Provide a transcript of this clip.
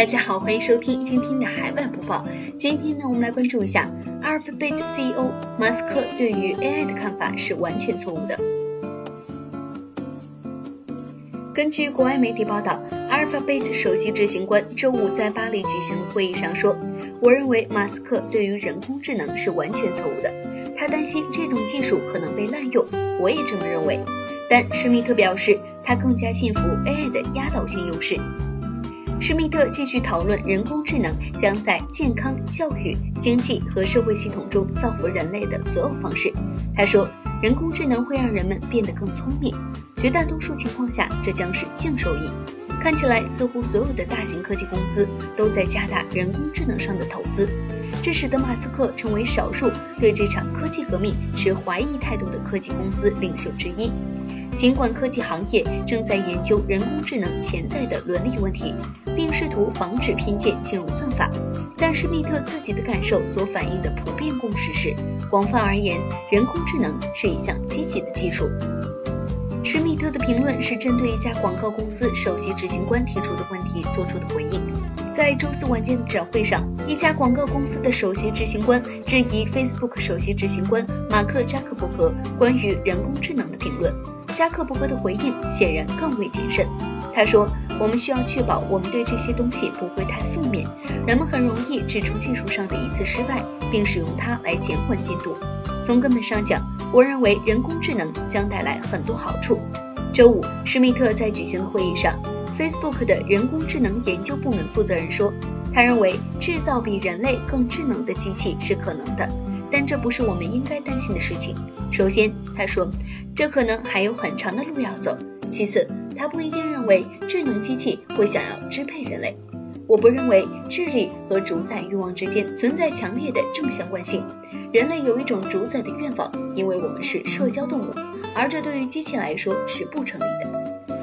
大家好，欢迎收听今天的海外播报。今天呢，我们来关注一下 Alphabet CEO 马斯克对于 AI 的看法是完全错误的。根据国外媒体报道，Alphabet 首席执行官周五在巴黎举行的会议上说：“我认为马斯克对于人工智能是完全错误的，他担心这种技术可能被滥用。我也这么认为。”但施密特表示，他更加信服 AI 的压倒性优势。施密特继续讨论人工智能将在健康、教育、经济和社会系统中造福人类的所有方式。他说，人工智能会让人们变得更聪明，绝大多数情况下这将是净收益。看起来似乎所有的大型科技公司都在加大人工智能上的投资，这使得马斯克成为少数对这场科技革命持怀疑态度的科技公司领袖之一。尽管科技行业正在研究人工智能潜在的伦理问题，并试图防止偏见进入算法，但施密特自己的感受所反映的普遍共识是，广泛而言，人工智能是一项积极的技术。施密特的评论是针对一家广告公司首席执行官提出的问题做出的回应。在周四晚间的展会上，一家广告公司的首席执行官质疑 Facebook 首席执行官马克扎克伯格关于人工智能的评论。扎克伯格的回应显然更为谨慎。他说：“我们需要确保我们对这些东西不会太负面。人们很容易指出技术上的一次失败，并使用它来减缓进度。从根本上讲，我认为人工智能将带来很多好处。”周五，施密特在举行的会议上，Facebook 的人工智能研究部门负责人说：“他认为制造比人类更智能的机器是可能的。”但这不是我们应该担心的事情。首先，他说，这可能还有很长的路要走。其次，他不一定认为智能机器会想要支配人类。我不认为智力和主宰欲望之间存在强烈的正相关性。人类有一种主宰的愿望，因为我们是社交动物，而这对于机器来说是不成立的。